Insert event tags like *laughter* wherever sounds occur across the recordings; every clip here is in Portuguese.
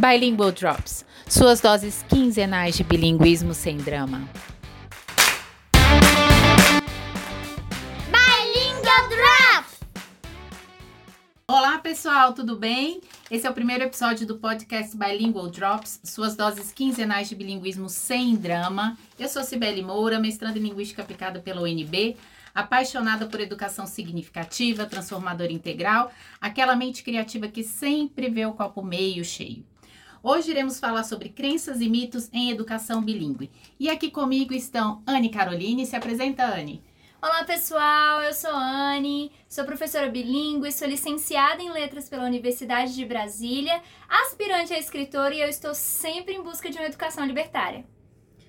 Bilingual Drops, suas doses quinzenais de bilinguismo sem drama. Bilingual Drops! Olá pessoal, tudo bem? Esse é o primeiro episódio do podcast Bilingual Drops, suas doses quinzenais de bilinguismo sem drama. Eu sou Cibele Moura, mestranda em Linguística Aplicada pela UNB, apaixonada por educação significativa, transformadora integral, aquela mente criativa que sempre vê o copo meio cheio. Hoje iremos falar sobre crenças e mitos em educação bilíngue. E aqui comigo estão Anne Caroline. Se apresenta, Anne. Olá pessoal, eu sou Anne, sou professora bilíngue, sou licenciada em letras pela Universidade de Brasília, aspirante a escritora e eu estou sempre em busca de uma educação libertária.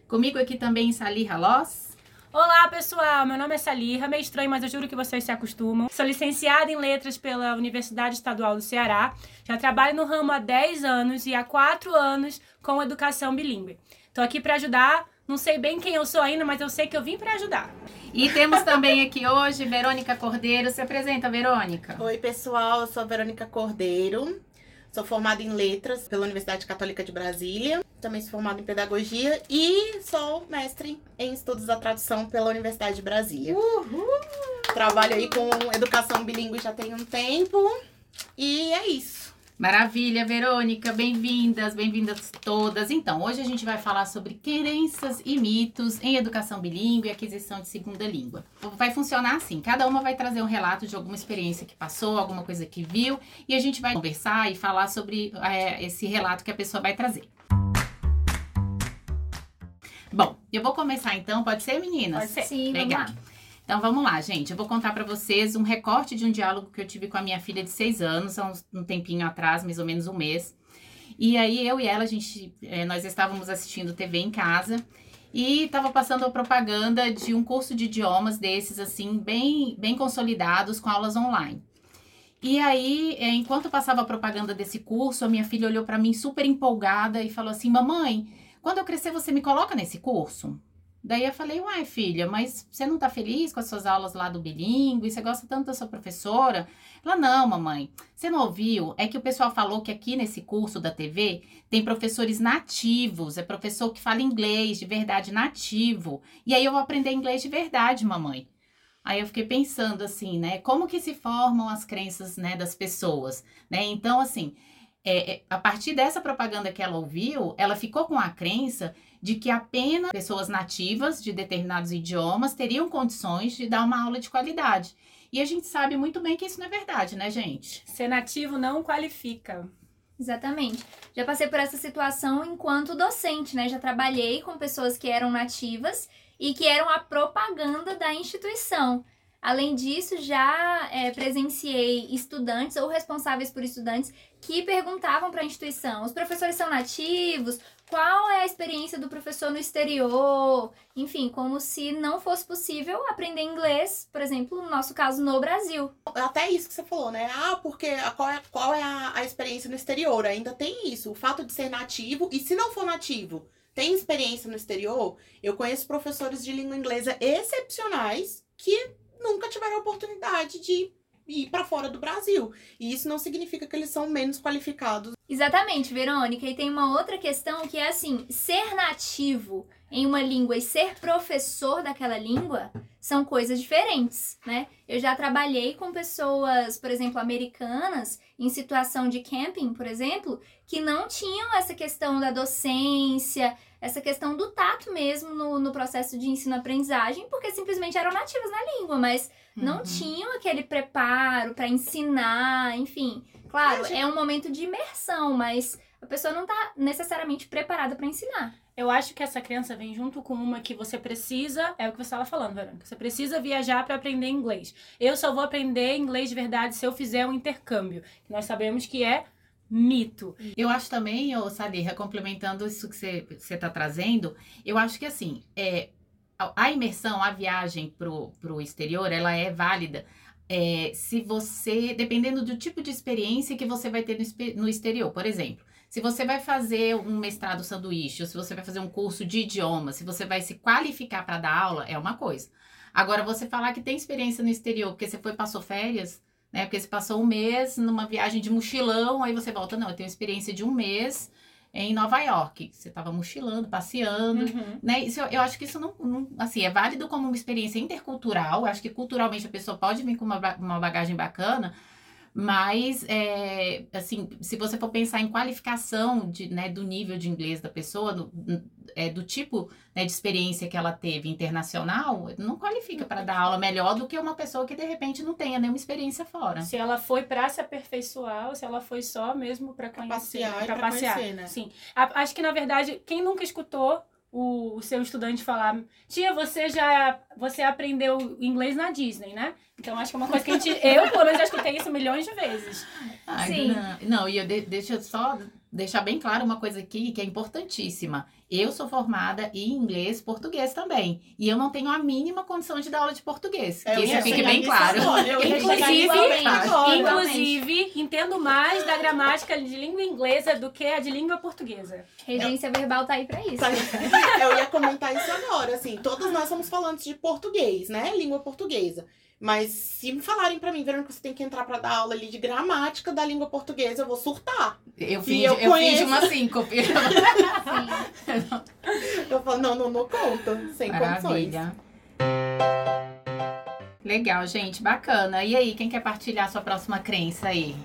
Comigo aqui também Salih Loss. Olá, pessoal! Meu nome é Salirra, meio estranho, mas eu juro que vocês se acostumam. Sou licenciada em Letras pela Universidade Estadual do Ceará. Já trabalho no ramo há 10 anos e há 4 anos com educação bilíngue. Estou aqui para ajudar. Não sei bem quem eu sou ainda, mas eu sei que eu vim para ajudar. E temos também aqui hoje Verônica Cordeiro. Se apresenta, Verônica. Oi, pessoal. Eu sou a Verônica Cordeiro. Sou formada em letras pela Universidade Católica de Brasília. Também sou formada em pedagogia e sou mestre em estudos da tradução pela Universidade de Brasília. Uhul. Trabalho aí com educação bilíngue já tem um tempo. E é isso. Maravilha, Verônica, bem-vindas, bem-vindas todas. Então, hoje a gente vai falar sobre crenças e mitos em educação bilíngue e aquisição de segunda língua. Vai funcionar assim: cada uma vai trazer um relato de alguma experiência que passou, alguma coisa que viu, e a gente vai conversar e falar sobre é, esse relato que a pessoa vai trazer. Bom, eu vou começar então, pode ser, meninas? Pode ser. Sim, Legal. vamos lá. Então vamos lá, gente. Eu vou contar para vocês um recorte de um diálogo que eu tive com a minha filha de seis anos, há um tempinho atrás, mais ou menos um mês. E aí eu e ela, a gente, é, nós estávamos assistindo TV em casa e estava passando a propaganda de um curso de idiomas desses, assim, bem, bem consolidados, com aulas online. E aí, é, enquanto passava a propaganda desse curso, a minha filha olhou para mim super empolgada e falou assim: Mamãe, quando eu crescer, você me coloca nesse curso? Daí eu falei, uai, filha, mas você não tá feliz com as suas aulas lá do bilíngue? Você gosta tanto da sua professora? Ela, não, mamãe, você não ouviu? É que o pessoal falou que aqui nesse curso da TV tem professores nativos, é professor que fala inglês de verdade nativo. E aí eu vou aprender inglês de verdade, mamãe. Aí eu fiquei pensando assim, né? Como que se formam as crenças, né, das pessoas, né? Então, assim, é, é, a partir dessa propaganda que ela ouviu, ela ficou com a crença de que apenas pessoas nativas de determinados idiomas teriam condições de dar uma aula de qualidade. E a gente sabe muito bem que isso não é verdade, né, gente? Ser nativo não qualifica. Exatamente. Já passei por essa situação enquanto docente, né? Já trabalhei com pessoas que eram nativas e que eram a propaganda da instituição. Além disso, já é, presenciei estudantes ou responsáveis por estudantes que perguntavam para a instituição: os professores são nativos? Qual é a experiência do professor no exterior? Enfim, como se não fosse possível aprender inglês, por exemplo, no nosso caso, no Brasil. Até isso que você falou, né? Ah, porque qual é, qual é a, a experiência no exterior? Ainda tem isso. O fato de ser nativo, e se não for nativo, tem experiência no exterior, eu conheço professores de língua inglesa excepcionais que nunca tiveram a oportunidade de ir para fora do Brasil. E isso não significa que eles são menos qualificados. Exatamente, Verônica. E tem uma outra questão que é assim: ser nativo em uma língua e ser professor daquela língua são coisas diferentes, né? Eu já trabalhei com pessoas, por exemplo, americanas, em situação de camping, por exemplo, que não tinham essa questão da docência, essa questão do tato mesmo no, no processo de ensino-aprendizagem, porque simplesmente eram nativas na língua, mas não Uhum. tinham aquele preparo para ensinar, enfim. Claro, É, gente- é um momento de imersão, mas a pessoa não tá necessariamente preparada para ensinar. Eu acho que essa crença vem junto com uma que você precisa, é o que você estava falando, Verônica. Você precisa viajar para aprender inglês. Eu só vou aprender inglês de verdade se eu fizer um intercâmbio, que nós sabemos que é mito. Eu acho também, ô Sadirra, complementando isso que você está trazendo, eu acho que assim, é, a, a imersão, a viagem pro, pro exterior, ela é válida é, se você, dependendo do tipo de experiência que você vai ter no, no exterior. Por exemplo, se você vai fazer um mestrado sanduíche, ou se você vai fazer um curso de idioma, se você vai se qualificar para dar aula, é uma coisa. Agora, você falar que tem experiência no exterior porque você foi passou férias, né? Porque você passou um mês numa viagem de mochilão, aí você volta, não, eu tenho experiência de um mês em Nova York. Você estava mochilando, passeando, Uhum. né? Isso, eu- acho que isso não, não- assim, é válido como uma experiência intercultural. Eu acho que culturalmente a pessoa pode vir com uma, uma bagagem bacana, mas, é, assim, se você for pensar em qualificação de, né, do nível de inglês da pessoa, do, é, do tipo né, de experiência que ela teve internacional, não qualifica para dar aula melhor do que uma pessoa que de repente não tenha nenhuma experiência fora. Se ela foi pra se aperfeiçoar ou se ela foi só mesmo pra conhecer, passear pra pra passear. conhecer, né? Sim. A- acho que na verdade, quem nunca escutou o, o seu estudante falar, tia, você já você aprendeu inglês na Disney, né? Então acho que é uma coisa que a gente, *laughs* eu pelo menos já escutei isso milhões de vezes. Ai, Sim. Não, não, e eu de- deixa eu só deixar bem claro uma coisa aqui que é importantíssima. Eu sou formada em inglês e português também. E eu não tenho a mínima condição de dar aula de português. É, eu que isso fique bem claro. eu Inclusive- agora. Inclusive, entendo mais da gramática de língua inglesa do que a de língua portuguesa. Regência verbal tá aí pra isso. Eu ia comentar isso agora, assim, todos nós somos falantes de português, né? Língua portuguesa. Mas se me falarem pra mim, Verônica, você tem que entrar pra dar aula ali de gramática da língua portuguesa, eu vou surtar. Eu fiz, eu eu, uma síncope. *laughs* Sim. Eu falo, não, não, não conta, sem condições. Maravilha. Legal, gente, bacana. E aí, quem quer partilhar sua próxima crença aí?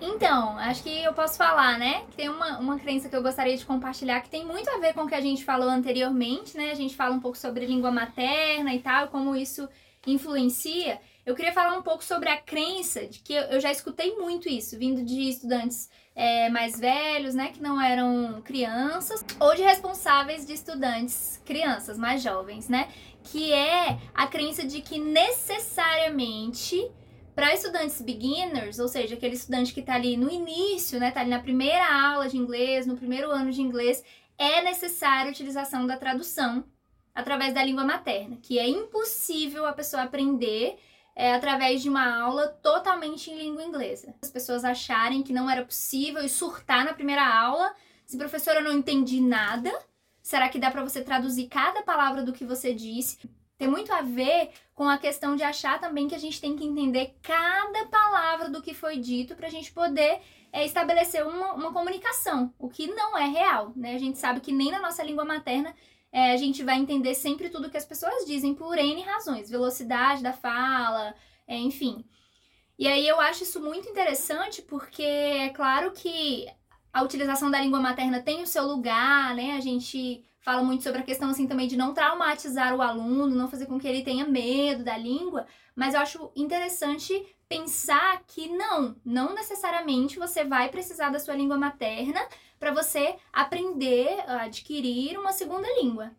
Então, acho que eu posso falar, né? Que tem uma, uma crença que eu gostaria de compartilhar que tem muito a ver com o que a gente falou anteriormente, né? A gente fala um pouco sobre língua materna e tal, como isso influencia. Eu queria falar um pouco sobre a crença de que eu, já escutei muito isso, vindo de estudantes é, mais velhos, né? Que não eram crianças, ou de responsáveis de estudantes crianças mais jovens, né? Que é a crença de que necessariamente para estudantes beginners, ou seja, aquele estudante que está ali no início, né, tá ali na primeira aula de inglês, no primeiro ano de inglês, é necessária a utilização da tradução através da língua materna, que é impossível a pessoa aprender é, através de uma aula totalmente em língua inglesa. As pessoas acharem que não era possível e surtar na primeira aula, se professora não entendi nada, será que dá para você traduzir cada palavra do que você disse? Tem muito a ver com a questão de achar também que a gente tem que entender cada palavra do que foi dito para a gente poder é, estabelecer uma, uma comunicação, o que não é real, né? A gente sabe que nem na nossa língua materna é, a gente vai entender sempre tudo que as pessoas dizem por N razões, velocidade da fala, é, enfim. E aí eu acho isso muito interessante porque é claro que a utilização da língua materna tem o seu lugar, né? A gente fala muito sobre a questão assim também de não traumatizar o aluno, não fazer com que ele tenha medo da língua, mas eu acho interessante pensar que não, não necessariamente você vai precisar da sua língua materna para você aprender, adquirir uma segunda língua.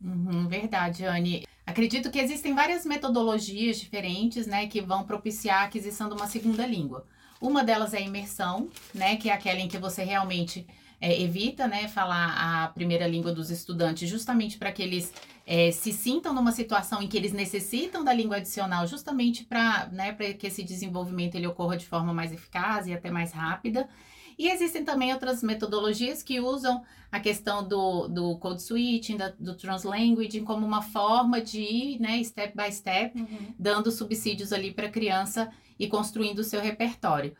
Uhum, verdade, Anne. Acredito que existem várias metodologias diferentes, né, que vão propiciar a aquisição de uma segunda língua. Uma delas é a imersão, né, que é aquela em que você realmente é, evita, né, falar a primeira língua dos estudantes, justamente para que eles é, se sintam numa situação em que eles necessitam da língua adicional, justamente para né, pra que esse desenvolvimento ele ocorra de forma mais eficaz e até mais rápida. E existem também outras metodologias que usam a questão do, do code switching, da, do translanguaging, como uma forma de ir, né, step by step, dando subsídios ali para a criança e construindo o seu repertório.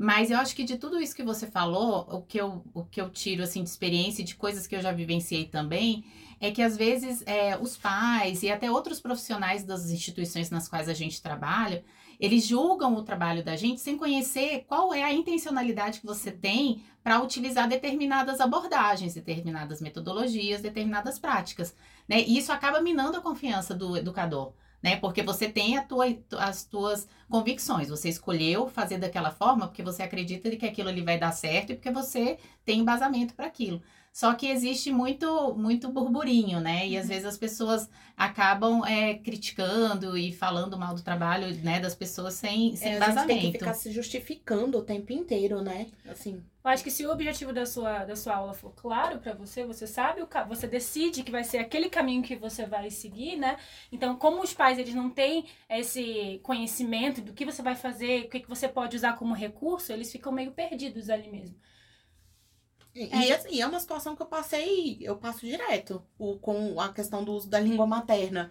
Mas eu acho que de tudo isso que você falou, o que eu, o que eu tiro assim, de experiência e de coisas que eu já vivenciei também, é que às vezes é, os pais e até outros profissionais das instituições nas quais a gente trabalha, eles julgam o trabalho da gente sem conhecer qual é a intencionalidade que você tem para utilizar determinadas abordagens, determinadas metodologias, determinadas práticas, né? E isso acaba minando a confiança do educador, né? Porque você tem tua, as tuas convicções, você escolheu fazer daquela forma porque você acredita que aquilo ali vai dar certo e porque você tem embasamento para aquilo. Só que existe muito, muito burburinho, né? E às vezes as pessoas acabam é, criticando e falando mal do trabalho né, das pessoas sem, sem É, a gente tem que ficar se justificando o tempo inteiro, né? Assim, Eu acho que se o objetivo da sua, da sua aula for claro pra você, você sabe, o você decide que vai ser aquele caminho que você vai seguir, né? Então, como os pais eles não têm esse conhecimento do que você vai fazer, o que, que você pode usar como recurso, eles ficam meio perdidos ali mesmo. E, e, assim, é uma situação que eu passei, eu passo direto o, com a questão do uso da língua materna.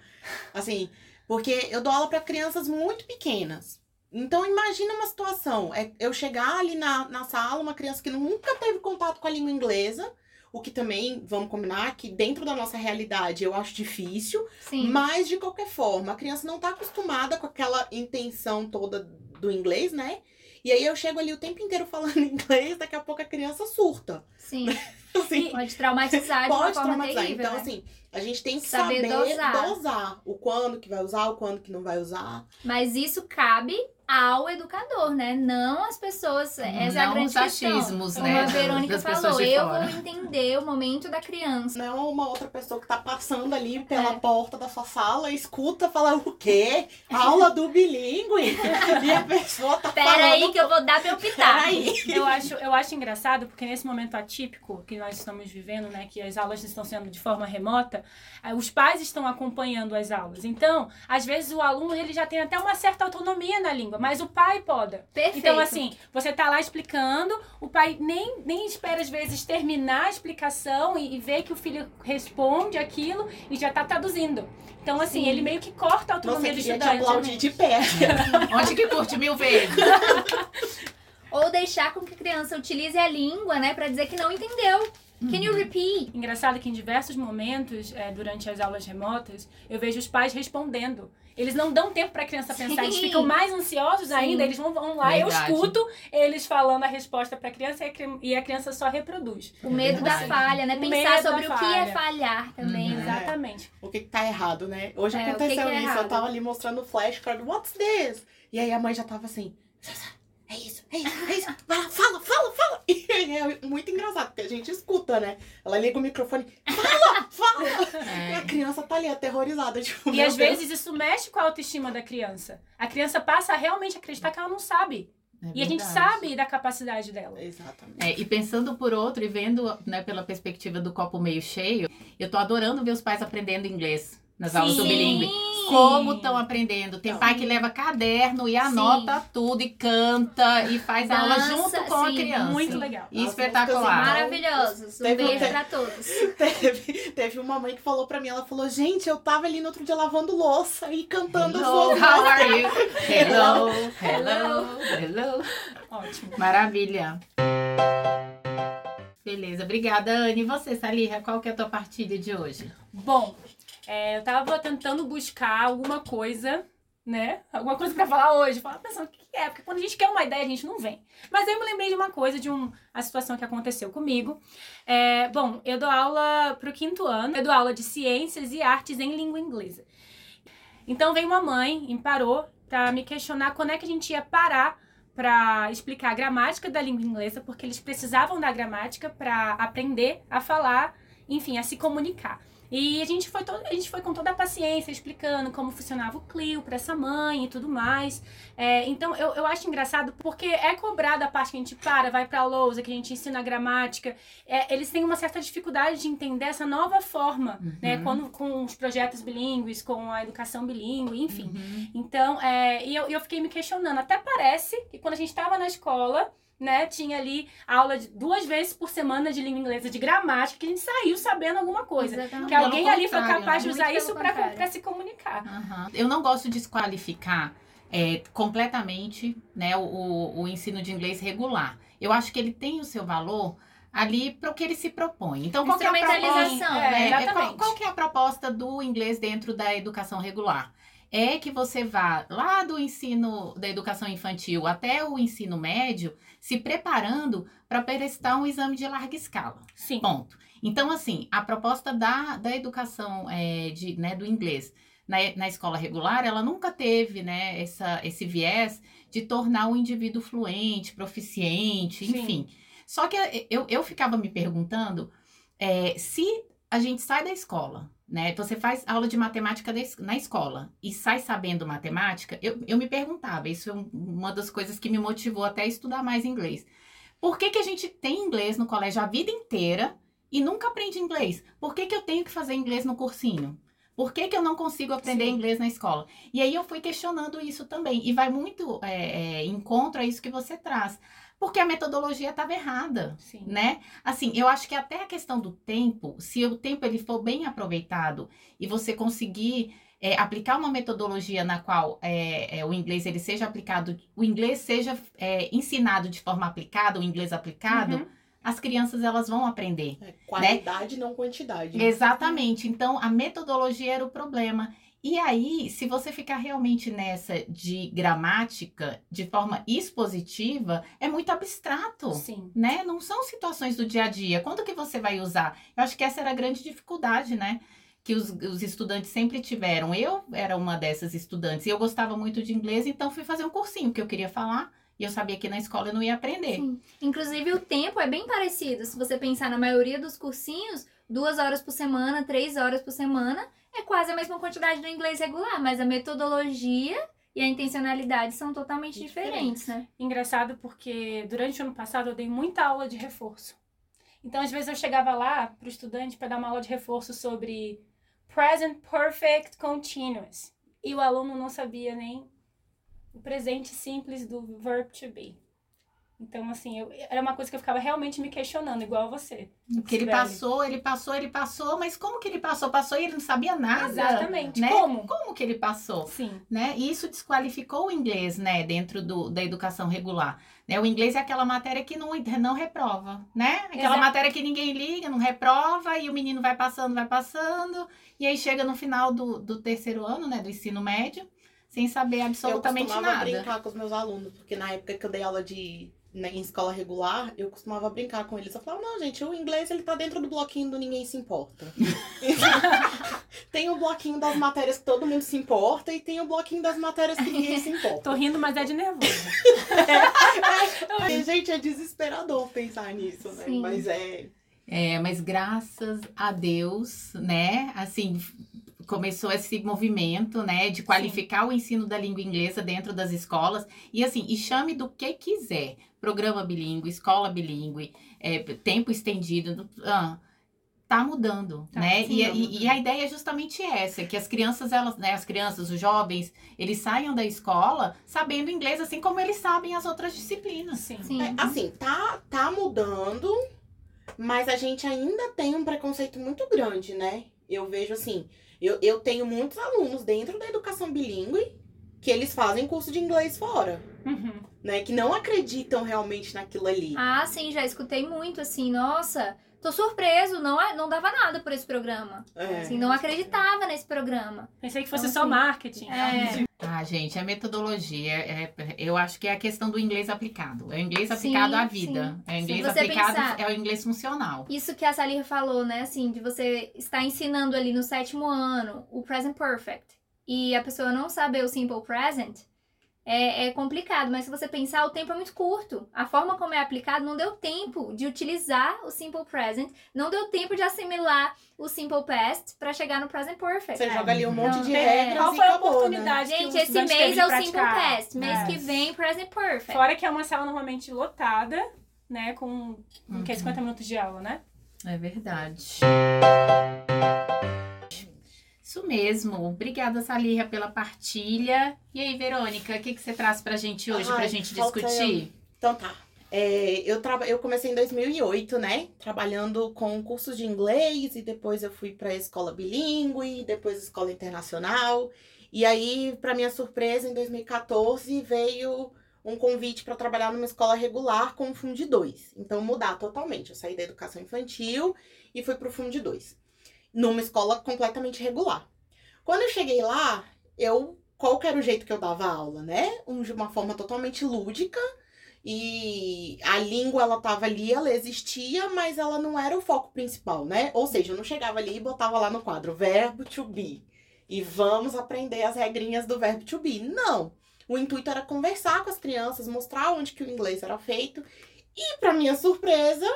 Assim, porque eu dou aula para crianças muito pequenas. Então imagina uma situação, é eu chegar ali na, na sala, uma criança que nunca teve contato com a língua inglesa, o que também, vamos combinar, que dentro da nossa realidade eu acho difícil, Sim. mas de qualquer forma, a criança não tá acostumada com aquela intenção toda do inglês, né? E aí eu chego ali o tempo inteiro falando *laughs* inglês, daqui a pouco a criança surta. Sim. *laughs* Assim, Pode traumatizar de uma pode traumatizar. terrível, Então, né? assim, a gente tem que Saber saber, dosar. dosar. o quando que vai usar, o quando que não vai usar. Mas isso cabe ao educador, né? Não as pessoas. Essa é a Não grande os questão. achismos, Como né, a do- Verônica falou, eu fora. vou entender o momento da criança. Não é uma outra pessoa que tá passando ali pela É. porta da sua sala, escuta, fala o quê? Aula do bilíngue? *laughs* e a pessoa tá Pera falando... aí que eu vou dar meu pitaco. Eu acho, eu acho engraçado, porque nesse momento atípico que nós estamos vivendo, né, que as aulas estão sendo de forma remota, eh, os pais estão acompanhando as aulas. Então, às vezes o aluno ele já tem até uma certa autonomia na língua, mas o pai poda. Perfeito. Então, assim, você tá lá explicando, o pai nem, nem espera, às vezes, terminar a explicação e, e ver que o filho responde aquilo e já tá traduzindo. Então, assim, Sim. ele meio que corta a autonomia do te estudante. aplaudir né? de pé. *laughs* Onde que curte mil vezes? *laughs* Ou deixar com que a criança utilize a língua, né? Pra dizer que não entendeu. Can Uhum. you repeat? Engraçado que em diversos momentos, eh, durante as aulas remotas, eu vejo os pais respondendo. Eles não dão tempo para a criança pensar, eles Sim. ficam mais ansiosos Sim. ainda, eles vão, vão lá, eu Verdade. escuto eles falando a resposta para a criança e a cri- a criança só reproduz. O medo da falha, né? O Pensar sobre o que é falha. falhar também, Uhum. né? Exatamente. o que que tá errado, né? Hoje É, o que aconteceu que é isso. errado? Eu tava ali mostrando o flashcard. What's this? E aí a mãe já tava assim... É isso, é isso, é isso. Vai lá, fala, fala, fala. *laughs* E aí é muito engraçado, porque a gente escuta, né? Ela liga o microfone. Fala, fala. E a É. criança tá ali aterrorizada. Tipo, E às Deus. vezes isso mexe com a autoestima da criança. A criança passa a realmente acreditar que ela não sabe. É e a gente sabe da capacidade dela. Exatamente. É, e pensando por outro e vendo né, pela perspectiva do copo meio cheio, eu tô adorando ver os pais aprendendo inglês nas aulas do Sim. bilíngue. Sim. Como estão aprendendo? Tem Não. pai que leva caderno e Sim. anota tudo e canta e faz aula Dança, junto com a sim, criança. Muito legal. E As espetacular. Maravilhosos. Um Teve beijo te- pra todos. *laughs* Teve, teve uma mãe que falou pra mim, ela falou, gente, eu tava ali no outro dia lavando louça e cantando as Hello, músicas. how are you? *laughs* Hello, hello, hello. Ótimo. Maravilha. Beleza, obrigada, Anne. E você, Salirra, qual que é a tua partilha de hoje? Bom, é, eu tava tentando buscar alguma coisa, né? Alguma coisa pra falar hoje. Falar pensando o que que é, porque quando a gente quer uma ideia, a gente não vem. Mas aí eu me lembrei de uma coisa, de um, a situação que aconteceu comigo. É, bom, eu dou aula pro quinto ano, eu dou aula de ciências e artes em língua inglesa. Então veio uma mãe e parou pra me questionar quando é que a gente ia parar para explicar a gramática da língua inglesa, porque eles precisavam da gramática para aprender a falar, enfim, a se comunicar. E a gente foi, to- a gente foi com toda a paciência explicando como funcionava o Clio para essa mãe e tudo mais. É, então eu, eu acho engraçado porque é cobrada a parte que a gente para, vai para a lousa, que a gente ensina a gramática. É, eles têm uma certa dificuldade de entender essa nova forma, né? Uhum. Quando, com os projetos bilíngues, com a educação bilíngue, enfim. Uhum. Então, é, e eu, e eu fiquei me questionando. Até parece que quando a gente estava na escola, né, tinha ali aula de duas vezes por semana de língua inglesa, de gramática, que a gente saiu sabendo alguma coisa. Exatamente. Que alguém Pelo ali foi capaz de né? usar isso para se comunicar. Aham. Eu não gosto de desqualificar é, completamente né, o- o, ensino de inglês regular. Eu acho que ele tem o seu valor ali para o que ele se propõe. Então, qual que é a proposta? É, né? Qual, qual que é a proposta do inglês dentro da educação regular? É que você vá lá do ensino da educação infantil até o ensino médio se preparando para prestar um exame de larga escala. Sim. Ponto. Então, assim, a proposta da, da educação é, de, né, do inglês na, na escola regular, ela nunca teve né, essa, esse viés de tornar o indivíduo fluente, proficiente, Sim. enfim. Só que eu, eu ficava me perguntando é, se a gente sai da escola, né? Você faz aula de matemática na escola e sai sabendo matemática, eu, eu me perguntava, isso é um- uma das coisas que me motivou até a estudar mais inglês. Por que, que a gente tem inglês no colégio a vida inteira e nunca aprende inglês? Por que, que eu tenho que fazer inglês no cursinho? Por que, que eu não consigo aprender Sim. inglês na escola? E aí eu fui questionando isso também. E vai muito é, é, em contra isso que você traz. Porque a metodologia estava errada Sim. né? Assim, eu acho que até a questão do tempo, se o tempo ele for bem aproveitado e você conseguir é, aplicar uma metodologia na qual é, é, o inglês ele seja aplicado, o inglês seja é, ensinado de forma aplicada, o inglês aplicado, Uhum. as crianças elas vão aprender. É, qualidade, não quantidade. Exatamente. Então, a metodologia era o problema. E aí, se você ficar realmente nessa de gramática, de forma expositiva, é muito abstrato Sim. né? Não são situações do dia a dia. Quando que você vai usar? Eu acho que essa era a grande dificuldade, né? Que os, os estudantes sempre tiveram. Eu era uma dessas estudantes e eu gostava muito de inglês, então fui fazer um cursinho que eu queria falar e eu sabia que na escola eu não ia aprender. Sim. Inclusive, o tempo é bem parecido. Se você pensar na maioria dos cursinhos, duas horas por semana, três horas por semana, é quase a mesma quantidade do inglês regular, mas a metodologia e a intencionalidade são totalmente diferentes, né? Engraçado porque durante o ano passado eu dei muita aula de reforço. Então, às vezes eu chegava lá pro estudante para dar uma aula de reforço sobre present perfect continuous. E o aluno não sabia nem o presente simples do verb to be. Então, assim, eu, era uma coisa que eu ficava realmente me questionando, igual você. Porque ele Sibeli. passou, ele passou, ele passou, mas como que ele passou? Passou e ele não sabia nada. Exatamente. Né? Como? Como que ele passou? Sim. né? E isso desqualificou o inglês, né, dentro do, da educação regular. Né? O inglês é aquela matéria que não, não reprova, né? Aquela Exato. matéria que ninguém liga, não reprova, e o menino vai passando, vai passando, e aí chega no final do, do terceiro ano, né, do ensino médio, sem saber absolutamente eu costumava nada. brincar com os meus alunos, porque na época que eu dei aula de né, em escola regular, eu costumava brincar com eles. Eu falava, não, gente, o inglês ele tá dentro do bloquinho do ninguém se importa. *laughs* tem o bloquinho das matérias que todo mundo se importa e tem o bloquinho das matérias que ninguém se importa. Tô rindo, mas é de nervoso. E, *laughs* gente, é desesperador pensar nisso, né? Sim. Mas é. É, mas graças a Deus, né, assim, começou esse movimento, né, de qualificar o ensino da língua inglesa dentro das escolas. E assim, e chame do que quiser. Programa bilíngue, escola bilíngue, é, tempo estendido. ah, tá mudando, Tá, né? sim, E, tá e- e a ideia é justamente essa, que as crianças, elas, né, as crianças, os jovens, eles saiam da escola sabendo inglês, assim como eles sabem as outras disciplinas. Sim. Sim. é, assim, tá, tá mudando, mas a gente ainda tem um preconceito muito grande, né? Eu vejo assim, eu, eu tenho muitos alunos dentro da educação bilíngue que eles fazem curso de inglês fora, Uhum. né? Que não acreditam realmente naquilo ali. Ah, sim, já escutei muito assim, nossa, tô surpreso, não, é- não dava nada por esse programa. É. Assim, não acreditava nesse programa. Pensei que fosse Então, só assim, marketing. É. Ah, gente, a metodologia, é, eu acho que é a questão do inglês aplicado. É o inglês Sim, aplicado à sim. vida. É o inglês você aplicado, pensar- é o inglês funcional. Isso que a Salir falou, né? Assim, de você estar ensinando ali no sétimo ano o present perfect e a pessoa não saber o simple present, é, é complicado. Mas se você pensar, o tempo é muito curto. A forma como é aplicado não deu tempo de utilizar o simple present, não deu tempo de assimilar o simple past para chegar no present perfect. Você joga ali um monte Então, de é. regras Qual foi a acabou, né? oportunidade que Gente, o esse mês é o simple praticar? past, mês que Yes. vem present perfect. Fora que é uma sala normalmente lotada, né? Com com que é Uhum. 50 minutos de aula, né? É verdade. Isso mesmo. Obrigada, Salirra, pela partilha. E aí, Verônica, o que, que você traz pra gente hoje, pra Ai, gente falta discutir? Então tá. É, eu, traba... eu comecei em 2008, né? Trabalhando com cursos de inglês e depois eu fui pra escola bilíngue, depois escola internacional. E aí, pra minha surpresa, em 2014 veio um convite para trabalhar numa escola regular com o Fundi 2. Então, mudar totalmente. Eu saí da educação infantil e fui pro Fundi 2. Numa escola completamente regular. Quando eu cheguei lá, eu. Qual era o jeito que eu dava aula, né? Um- de uma forma totalmente lúdica. E a língua, ela tava ali, ela existia, mas ela não era o foco principal, né? Ou seja, eu não chegava ali e botava lá no quadro verbo to be. E vamos aprender as regrinhas do verbo to be. Não. O intuito era conversar com as crianças, mostrar onde que o inglês era feito. E, para minha surpresa,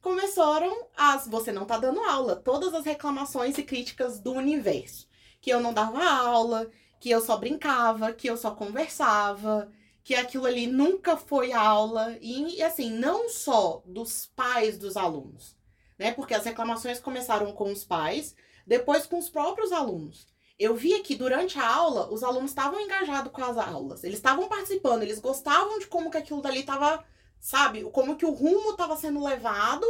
começaram as você não tá dando aula, todas as reclamações e críticas do universo. Que eu não dava aula, que eu só brincava, que eu só conversava, que aquilo ali nunca foi aula e, assim, não só dos pais dos alunos, né? Porque as reclamações começaram com os pais, depois com os próprios alunos. Eu via que durante a aula os alunos estavam engajados com as aulas, eles estavam participando, eles gostavam de como que aquilo dali estava, sabe, como que o rumo estava sendo levado,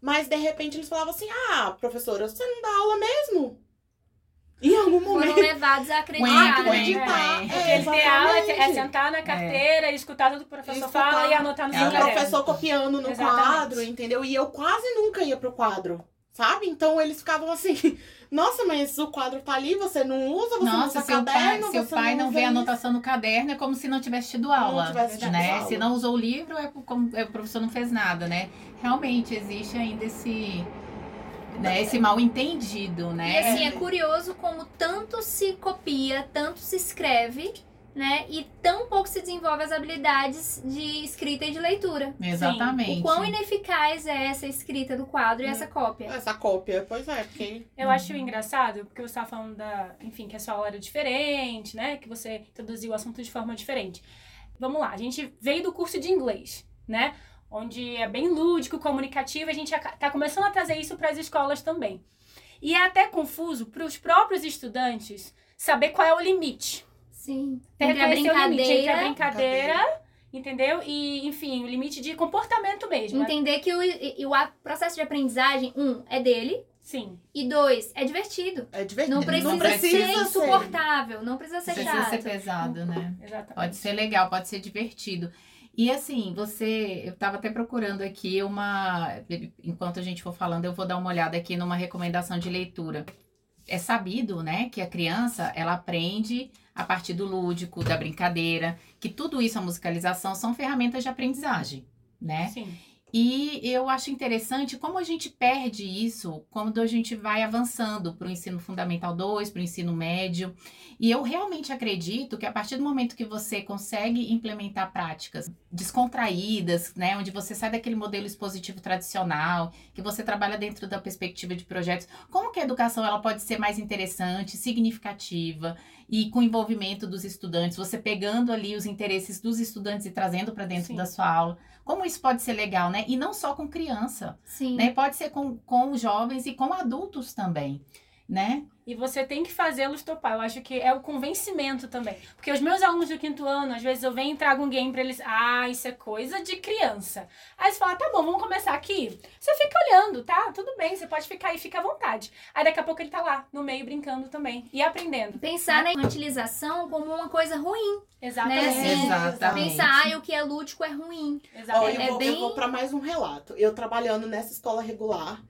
mas de repente eles falavam assim: "Ah, professora, você não dá aula mesmo?" Em algum Foram momento. levados a acreditar, né? acreditar. É, É, ter aula é sentar na carteira, escutar tudo que o professor Escutar. fala e anotar no E seu o caderno. professor copiando no Exatamente. quadro, entendeu? E eu quase nunca ia pro quadro, sabe? Então eles ficavam assim, *laughs* nossa, mas o quadro tá ali, você não usa, você não Nossa, usa seu pai, caderno, seu você pai não vê a anotação no caderno, é como se não tivesse tido aula. tivesse tido né? aula. Se não usou o livro, é como é, o professor não fez nada, né? Realmente existe ainda esse, né, esse mal entendido, E né? assim, é curioso como tanto se copia, tanto se escreve, né? E tão pouco se desenvolve as habilidades de escrita e de leitura. Exatamente. O quão ineficaz é essa escrita do quadro e essa cópia. Essa cópia, pois é, porque Eu acho engraçado, porque você estava falando da, enfim, que a sua aula era diferente, né? Que você introduziu o assunto de forma diferente. Vamos lá, a gente veio do curso de inglês, né? Onde é bem lúdico, comunicativo, a gente está começando a trazer isso para as escolas também. E é até confuso para os próprios estudantes saber qual é o limite. Sim. Tem que a o limite a brincadeira, brincadeira, entendeu? E, enfim, o limite de comportamento mesmo. né? entender que o, o processo de aprendizagem, um, é dele, Sim. e dois, é divertido. é divertido. Não precisa, Não ser precisa ser. insuportável, não precisa ser Precisa chato. ser pesado, né? Exatamente. Pode ser legal, pode ser divertido. E assim, você, eu estava até procurando aqui uma, enquanto a gente for falando, eu vou dar uma olhada aqui numa recomendação de leitura. É sabido, né, que a criança, ela aprende a partir do lúdico, da brincadeira, que tudo isso, a musicalização, são ferramentas de aprendizagem, né? Sim. E eu acho interessante como a gente perde isso quando a gente vai avançando para o ensino fundamental 2, para o ensino médio. E eu realmente acredito que a partir do momento que você consegue implementar práticas descontraídas, né, onde você sai daquele modelo expositivo tradicional, que você trabalha dentro da perspectiva de projetos, como que a educação ela pode ser mais interessante, significativa e com envolvimento dos estudantes, você pegando ali os interesses dos estudantes e trazendo para dentro Sim. da sua aula. Como isso pode ser legal, né? E não só com criança, Sim. né? Pode ser com, com jovens e com adultos também, né? E você tem que fazê-los topar. Eu acho que é o convencimento também. Porque os meus alunos do quinto ano, às vezes eu venho e trago um game pra eles. Ah, isso é coisa de criança. Aí você fala, tá bom, vamos começar aqui. Você fica olhando, tá? Tudo bem, você pode ficar aí, fica à vontade. Aí daqui a pouco ele tá lá, no meio, brincando também. E aprendendo. Pensar na infantilização como uma coisa ruim, Exatamente. né? Assim, Exatamente. Pensar, ah, o que é lúdico é ruim. Ó, Exatamente. eu, É vou, bem- eu vou pra mais um relato. Eu trabalhando nessa escola regular,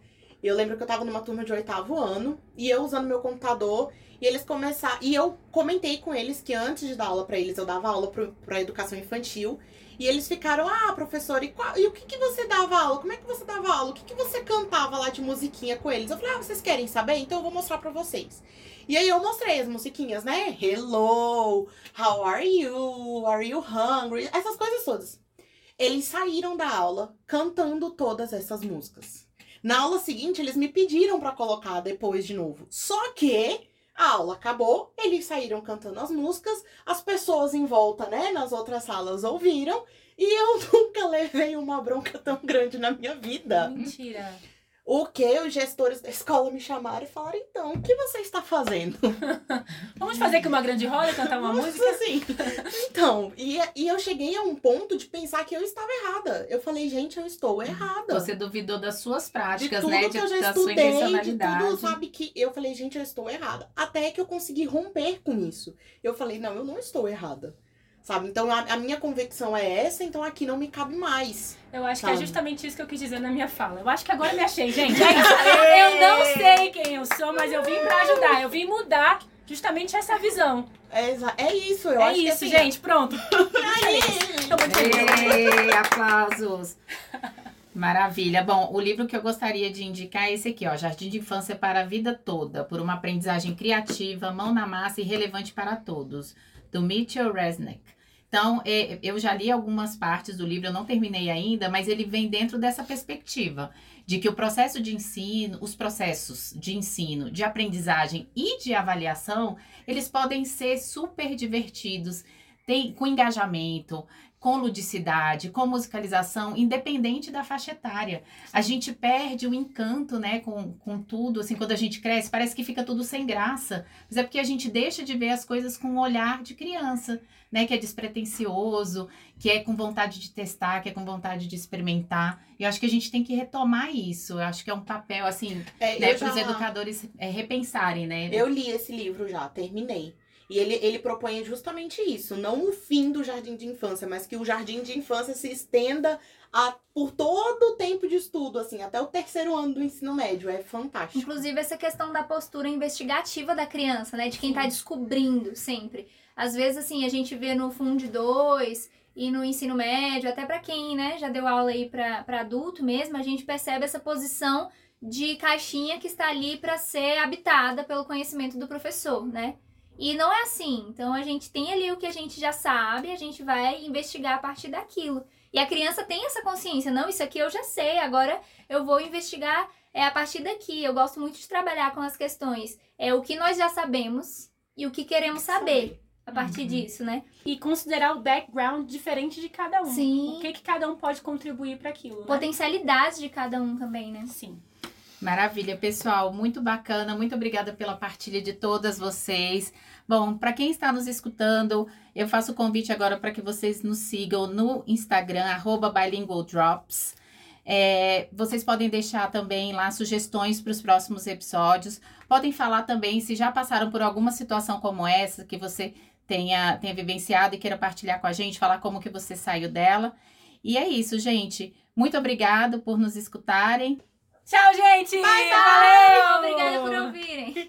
eu lembro que eu tava numa turma de oitavo ano, e eu usando meu computador, e eles começaram. E eu comentei com eles que antes de dar aula pra eles, eu dava aula pro, pra educação infantil. E eles ficaram, ah, professor, e, qual- e o que, que você dava aula? Como é que você dava aula? O que, que você cantava lá de musiquinha com eles? Eu falei, ah, vocês querem saber? Então eu vou mostrar pra vocês. E aí eu mostrei as musiquinhas, né? Hello, how are you? Are you hungry? Essas coisas todas. Eles saíram da aula cantando todas essas músicas. Na aula seguinte, eles me pediram pra colocar depois de novo. Só que a aula acabou, eles saíram cantando as músicas, as pessoas em volta, né, nas outras salas ouviram, e eu *laughs* nunca levei uma bronca tão grande na minha vida. Mentira. O que os gestores da escola me chamaram e falaram: então, o que você está fazendo? *laughs* Vamos fazer aqui uma grande roda, cantar uma Nossa, música? assim. Então, e, e eu cheguei a um ponto de pensar que eu estava errada. Eu falei, gente, eu estou errada. Você duvidou das suas de práticas, tudo né? que De, eu já da sua estudei, de intencionalidade. tudo, sabe, que eu falei, gente, eu estou errada. Até que eu consegui romper com isso. Eu falei, não, eu não estou errada. Sabe? Então a, a minha convicção é essa, então aqui não me cabe mais. Eu acho que é Sabe? justamente isso que eu quis dizer na minha fala. Eu acho que agora eu me achei, gente. É isso. Eu não sei quem eu sou, mas eu vim pra ajudar. Eu vim mudar justamente essa visão. É, é isso, eu é acho isso, que assim, gente. Pronto. *laughs* Ei, aplausos. Maravilha. Bom, o livro que eu gostaria de indicar é esse aqui, ó, Jardim de Infância para a Vida Toda, por uma aprendizagem criativa, mão na massa e relevante para todos, do Mitchell Resnick. Então, é, eu já li algumas partes do livro, eu não terminei ainda, mas ele vem dentro dessa perspectiva de que o processo de ensino, os processos de ensino, de aprendizagem e de avaliação, eles podem ser super divertidos, tem, com engajamento, com ludicidade, com musicalização, independente da faixa etária. A gente perde o encanto, né, com, com tudo, assim, quando a gente cresce, parece que fica tudo sem graça. Mas é porque a gente deixa de ver as coisas com um olhar de criança, né, que é despretensioso, que é com vontade de testar, que é com vontade de experimentar. E eu acho que a gente tem que retomar isso. Eu acho que é um papel, assim, É, né, para os educadores é, repensarem, né? Eu li esse livro já, terminei. E ele, ele propõe justamente isso, não o fim do jardim de infância, mas que o jardim de infância se estenda a, por todo o tempo de estudo, assim, até o terceiro ano do ensino médio. É fantástico. Inclusive, essa questão da postura investigativa da criança, né? De quem tá descobrindo sempre. Às vezes, assim, a gente vê no Fundo 2 e no ensino médio, até pra quem, né, já deu aula aí pra adulto mesmo, a gente percebe essa posição de caixinha que está ali pra ser habitada pelo conhecimento do professor, né? E não é assim. Então, a gente tem ali o que a gente já sabe, a gente vai investigar a partir daquilo. E a criança tem essa consciência, não, isso aqui eu já sei, agora eu vou investigar é a partir daqui. Eu gosto muito de trabalhar com as questões. É o que nós já sabemos e o que queremos saber a partir Uhum. disso, né? E considerar o background diferente de cada um. Sim. O que, que cada um pode contribuir para aquilo. Né? Potencialidades de cada um também, né? Sim. Maravilha, pessoal, muito bacana, muito obrigada pela partilha de todas vocês. Bom, para quem está nos escutando, eu faço o convite agora para que vocês nos sigam no Instagram, bilingualdrops. É, vocês podem deixar também lá sugestões para os próximos episódios. Podem falar também se já passaram por alguma situação como essa, que você tenha, tenha vivenciado e queira partilhar com a gente, falar como que você saiu dela. E é isso, gente. Muito obrigado por nos escutarem. Tchau, gente! Bye, bye! Valeu! Obrigada por ouvirem.